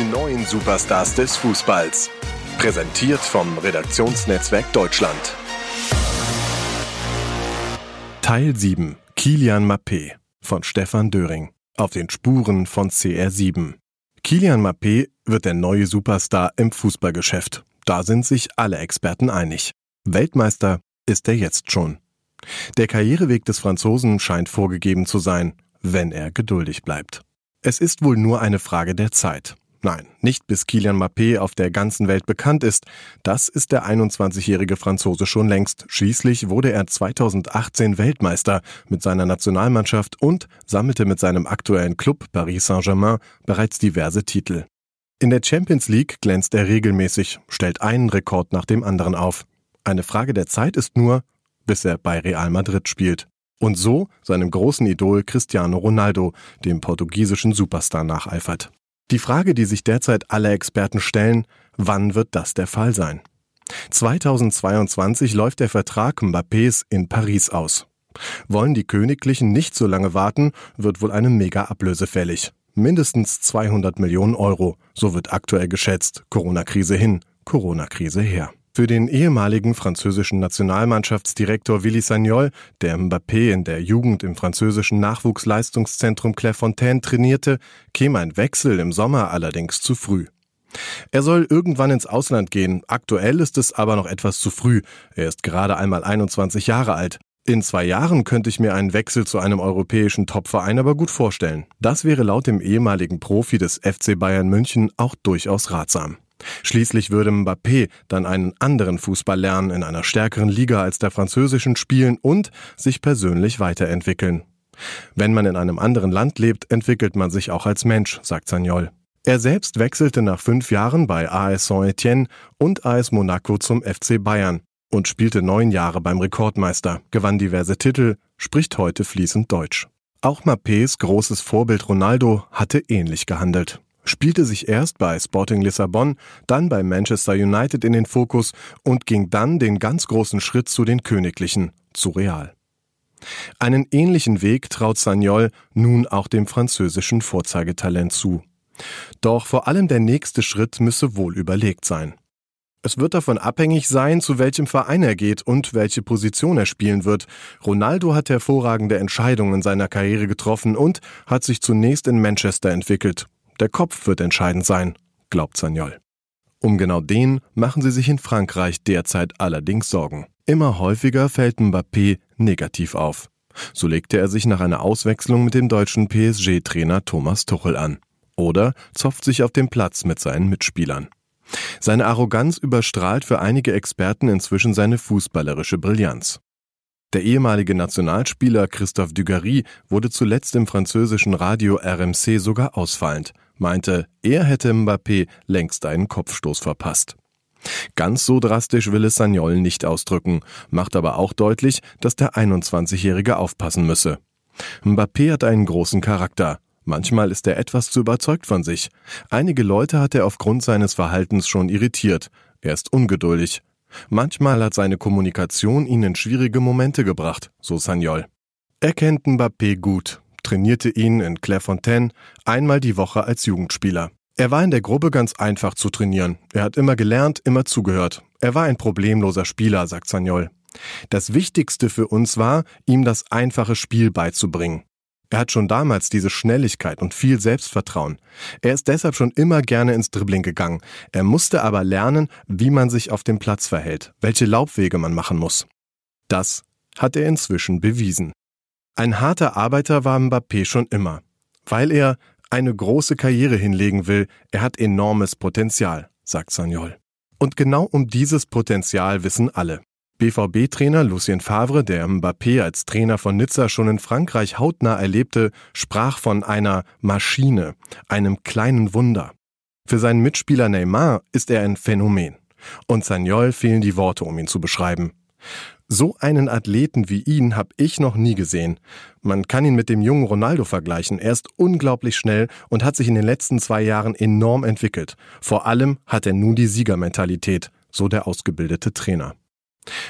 Die neuen Superstars des Fußballs. Präsentiert vom Redaktionsnetzwerk Deutschland. Teil 7. Kilian Mappé von Stefan Döring. Auf den Spuren von CR7. Kilian Mappé wird der neue Superstar im Fußballgeschäft. Da sind sich alle Experten einig. Weltmeister ist er jetzt schon. Der Karriereweg des Franzosen scheint vorgegeben zu sein, wenn er geduldig bleibt. Es ist wohl nur eine Frage der Zeit. Nein, nicht bis Kilian Mappé auf der ganzen Welt bekannt ist. Das ist der 21-jährige Franzose schon längst. Schließlich wurde er 2018 Weltmeister mit seiner Nationalmannschaft und sammelte mit seinem aktuellen Club Paris Saint-Germain bereits diverse Titel. In der Champions League glänzt er regelmäßig, stellt einen Rekord nach dem anderen auf. Eine Frage der Zeit ist nur, bis er bei Real Madrid spielt. Und so seinem großen Idol Cristiano Ronaldo, dem portugiesischen Superstar, nacheifert. Die Frage, die sich derzeit alle Experten stellen, wann wird das der Fall sein? 2022 läuft der Vertrag Mbappés in Paris aus. Wollen die Königlichen nicht so lange warten, wird wohl eine Mega-Ablöse fällig. Mindestens 200 Millionen Euro, so wird aktuell geschätzt. Corona-Krise hin, Corona-Krise her. Für den ehemaligen französischen Nationalmannschaftsdirektor Willy Sagnol, der Mbappé in der Jugend im französischen Nachwuchsleistungszentrum Clairefontaine trainierte, käme ein Wechsel im Sommer allerdings zu früh. Er soll irgendwann ins Ausland gehen, aktuell ist es aber noch etwas zu früh, er ist gerade einmal 21 Jahre alt. In zwei Jahren könnte ich mir einen Wechsel zu einem europäischen Topverein aber gut vorstellen. Das wäre laut dem ehemaligen Profi des FC Bayern München auch durchaus ratsam. Schließlich würde Mbappé dann einen anderen Fußball lernen, in einer stärkeren Liga als der französischen spielen und sich persönlich weiterentwickeln. Wenn man in einem anderen Land lebt, entwickelt man sich auch als Mensch, sagt Sagnol. Er selbst wechselte nach fünf Jahren bei AS Saint-Etienne und AS Monaco zum FC Bayern und spielte neun Jahre beim Rekordmeister, gewann diverse Titel, spricht heute fließend Deutsch. Auch Mappés großes Vorbild Ronaldo hatte ähnlich gehandelt spielte sich erst bei Sporting Lissabon, dann bei Manchester United in den Fokus und ging dann den ganz großen Schritt zu den Königlichen, zu Real. Einen ähnlichen Weg traut Sagnol nun auch dem französischen Vorzeigetalent zu. Doch vor allem der nächste Schritt müsse wohl überlegt sein. Es wird davon abhängig sein, zu welchem Verein er geht und welche Position er spielen wird. Ronaldo hat hervorragende Entscheidungen in seiner Karriere getroffen und hat sich zunächst in Manchester entwickelt. Der Kopf wird entscheidend sein, glaubt Sagnol. Um genau den machen sie sich in Frankreich derzeit allerdings Sorgen. Immer häufiger fällt Mbappé negativ auf. So legte er sich nach einer Auswechslung mit dem deutschen PSG-Trainer Thomas Tuchel an. Oder zopft sich auf dem Platz mit seinen Mitspielern. Seine Arroganz überstrahlt für einige Experten inzwischen seine fußballerische Brillanz. Der ehemalige Nationalspieler Christophe Dugarry wurde zuletzt im französischen Radio RMC sogar ausfallend, meinte, er hätte Mbappé längst einen Kopfstoß verpasst. Ganz so drastisch will es Sagnol nicht ausdrücken, macht aber auch deutlich, dass der 21-Jährige aufpassen müsse. Mbappé hat einen großen Charakter. Manchmal ist er etwas zu überzeugt von sich. Einige Leute hat er aufgrund seines Verhaltens schon irritiert. Er ist ungeduldig. Manchmal hat seine Kommunikation ihn in schwierige Momente gebracht, so Sagnol. Er kennt Mbappé gut, trainierte ihn in Clairefontaine einmal die Woche als Jugendspieler. Er war in der Gruppe ganz einfach zu trainieren. Er hat immer gelernt, immer zugehört. Er war ein problemloser Spieler, sagt Sagnol. Das Wichtigste für uns war, ihm das einfache Spiel beizubringen. Er hat schon damals diese Schnelligkeit und viel Selbstvertrauen. Er ist deshalb schon immer gerne ins Dribbling gegangen. Er musste aber lernen, wie man sich auf dem Platz verhält, welche Laubwege man machen muss. Das hat er inzwischen bewiesen. Ein harter Arbeiter war Mbappé schon immer, weil er eine große Karriere hinlegen will. Er hat enormes Potenzial, sagt Sagnol. Und genau um dieses Potenzial wissen alle. BVB-Trainer Lucien Favre, der Mbappé als Trainer von Nizza schon in Frankreich hautnah erlebte, sprach von einer Maschine, einem kleinen Wunder. Für seinen Mitspieler Neymar ist er ein Phänomen. Und Sagnol fehlen die Worte, um ihn zu beschreiben. So einen Athleten wie ihn habe ich noch nie gesehen. Man kann ihn mit dem jungen Ronaldo vergleichen. Er ist unglaublich schnell und hat sich in den letzten zwei Jahren enorm entwickelt. Vor allem hat er nun die Siegermentalität, so der ausgebildete Trainer.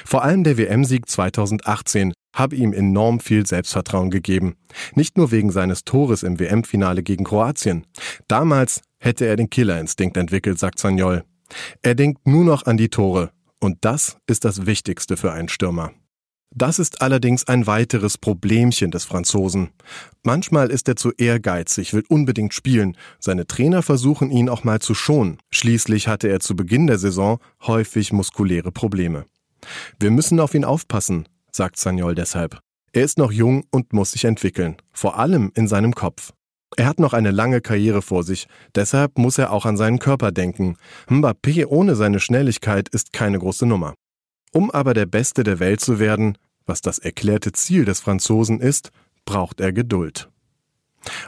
Vor allem der WM-Sieg 2018 habe ihm enorm viel Selbstvertrauen gegeben. Nicht nur wegen seines Tores im WM-Finale gegen Kroatien. Damals hätte er den Killerinstinkt entwickelt, sagt Sagnol. Er denkt nur noch an die Tore. Und das ist das Wichtigste für einen Stürmer. Das ist allerdings ein weiteres Problemchen des Franzosen. Manchmal ist er zu ehrgeizig, will unbedingt spielen. Seine Trainer versuchen ihn auch mal zu schonen. Schließlich hatte er zu Beginn der Saison häufig muskuläre Probleme. Wir müssen auf ihn aufpassen, sagt Sagnol deshalb. Er ist noch jung und muss sich entwickeln, vor allem in seinem Kopf. Er hat noch eine lange Karriere vor sich, deshalb muss er auch an seinen Körper denken. Mbappé ohne seine Schnelligkeit ist keine große Nummer. Um aber der Beste der Welt zu werden, was das erklärte Ziel des Franzosen ist, braucht er Geduld.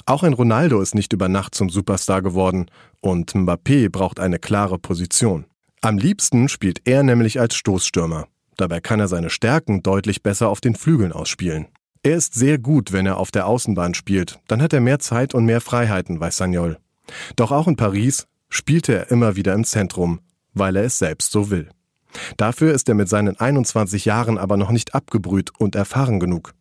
Auch ein Ronaldo ist nicht über Nacht zum Superstar geworden und Mbappé braucht eine klare Position. Am liebsten spielt er nämlich als Stoßstürmer. Dabei kann er seine Stärken deutlich besser auf den Flügeln ausspielen. Er ist sehr gut, wenn er auf der Außenbahn spielt. Dann hat er mehr Zeit und mehr Freiheiten, weiß Sagnol. Doch auch in Paris spielte er immer wieder im Zentrum, weil er es selbst so will. Dafür ist er mit seinen 21 Jahren aber noch nicht abgebrüht und erfahren genug.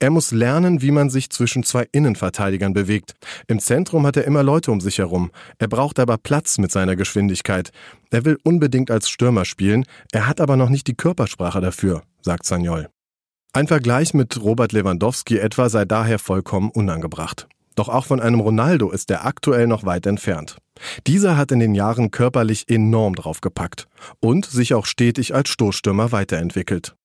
Er muss lernen, wie man sich zwischen zwei Innenverteidigern bewegt. Im Zentrum hat er immer Leute um sich herum. Er braucht aber Platz mit seiner Geschwindigkeit. Er will unbedingt als Stürmer spielen, er hat aber noch nicht die Körpersprache dafür, sagt Sagnol. Ein Vergleich mit Robert Lewandowski etwa sei daher vollkommen unangebracht. Doch auch von einem Ronaldo ist er aktuell noch weit entfernt. Dieser hat in den Jahren körperlich enorm draufgepackt und sich auch stetig als Stoßstürmer weiterentwickelt.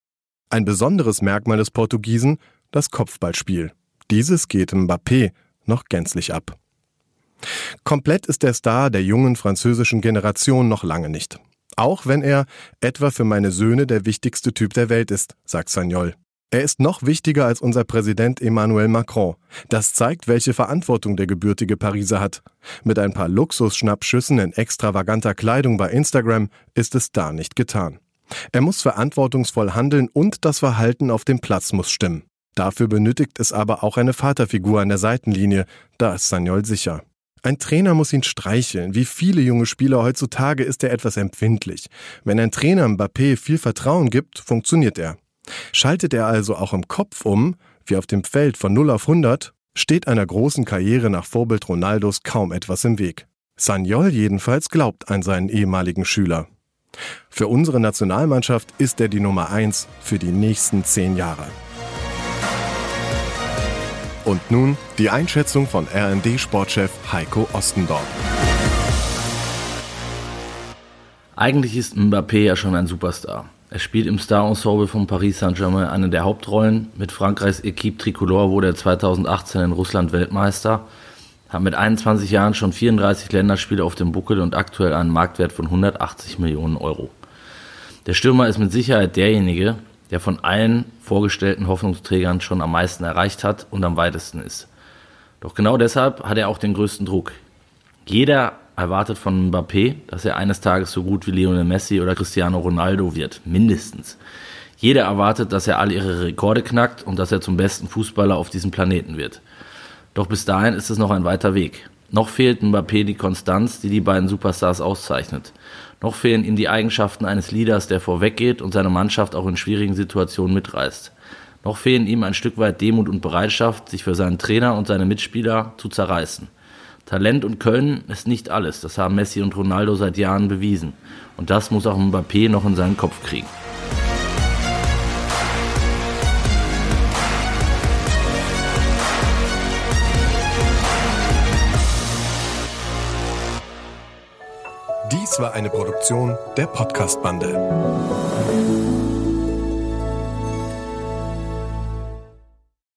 Ein besonderes Merkmal des Portugiesen, das Kopfballspiel. Dieses geht Mbappé noch gänzlich ab. Komplett ist der Star der jungen französischen Generation noch lange nicht. Auch wenn er etwa für meine Söhne der wichtigste Typ der Welt ist, sagt Sagnol. Er ist noch wichtiger als unser Präsident Emmanuel Macron. Das zeigt, welche Verantwortung der gebürtige Pariser hat. Mit ein paar Luxusschnappschüssen in extravaganter Kleidung bei Instagram ist es da nicht getan. Er muss verantwortungsvoll handeln und das Verhalten auf dem Platz muss stimmen. Dafür benötigt es aber auch eine Vaterfigur an der Seitenlinie, da ist Sagnol sicher. Ein Trainer muss ihn streicheln. Wie viele junge Spieler heutzutage ist er etwas empfindlich. Wenn ein Trainer Mbappé viel Vertrauen gibt, funktioniert er. Schaltet er also auch im Kopf um, wie auf dem Feld von 0 auf 100, steht einer großen Karriere nach Vorbild Ronaldos kaum etwas im Weg. Sagnol jedenfalls glaubt an seinen ehemaligen Schüler. Für unsere Nationalmannschaft ist er die Nummer 1 für die nächsten zehn Jahre. Und nun die Einschätzung von RND-Sportchef Heiko Ostendorf. Eigentlich ist Mbappé ja schon ein Superstar. Er spielt im Star-Ensemble von Paris Saint-Germain eine der Hauptrollen. Mit Frankreichs Equipe Tricolore wurde er 2018 in Russland Weltmeister, hat mit 21 Jahren schon 34 Länderspiele auf dem Buckel und aktuell einen Marktwert von 180 Millionen Euro. Der Stürmer ist mit Sicherheit derjenige, der von allen vorgestellten Hoffnungsträgern schon am meisten erreicht hat und am weitesten ist. Doch genau deshalb hat er auch den größten Druck. Jeder erwartet von Mbappé, dass er eines Tages so gut wie Lionel Messi oder Cristiano Ronaldo wird, mindestens. Jeder erwartet, dass er all ihre Rekorde knackt und dass er zum besten Fußballer auf diesem Planeten wird. Doch bis dahin ist es noch ein weiter Weg. Noch fehlt Mbappé die Konstanz, die die beiden Superstars auszeichnet. Noch fehlen ihm die Eigenschaften eines Leaders, der vorweggeht und seine Mannschaft auch in schwierigen Situationen mitreißt. Noch fehlen ihm ein Stück weit Demut und Bereitschaft, sich für seinen Trainer und seine Mitspieler zu zerreißen. Talent und Können ist nicht alles. Das haben Messi und Ronaldo seit Jahren bewiesen. Und das muss auch Mbappé noch in seinen Kopf kriegen. Dies war eine Produktion der Podcast-Bande.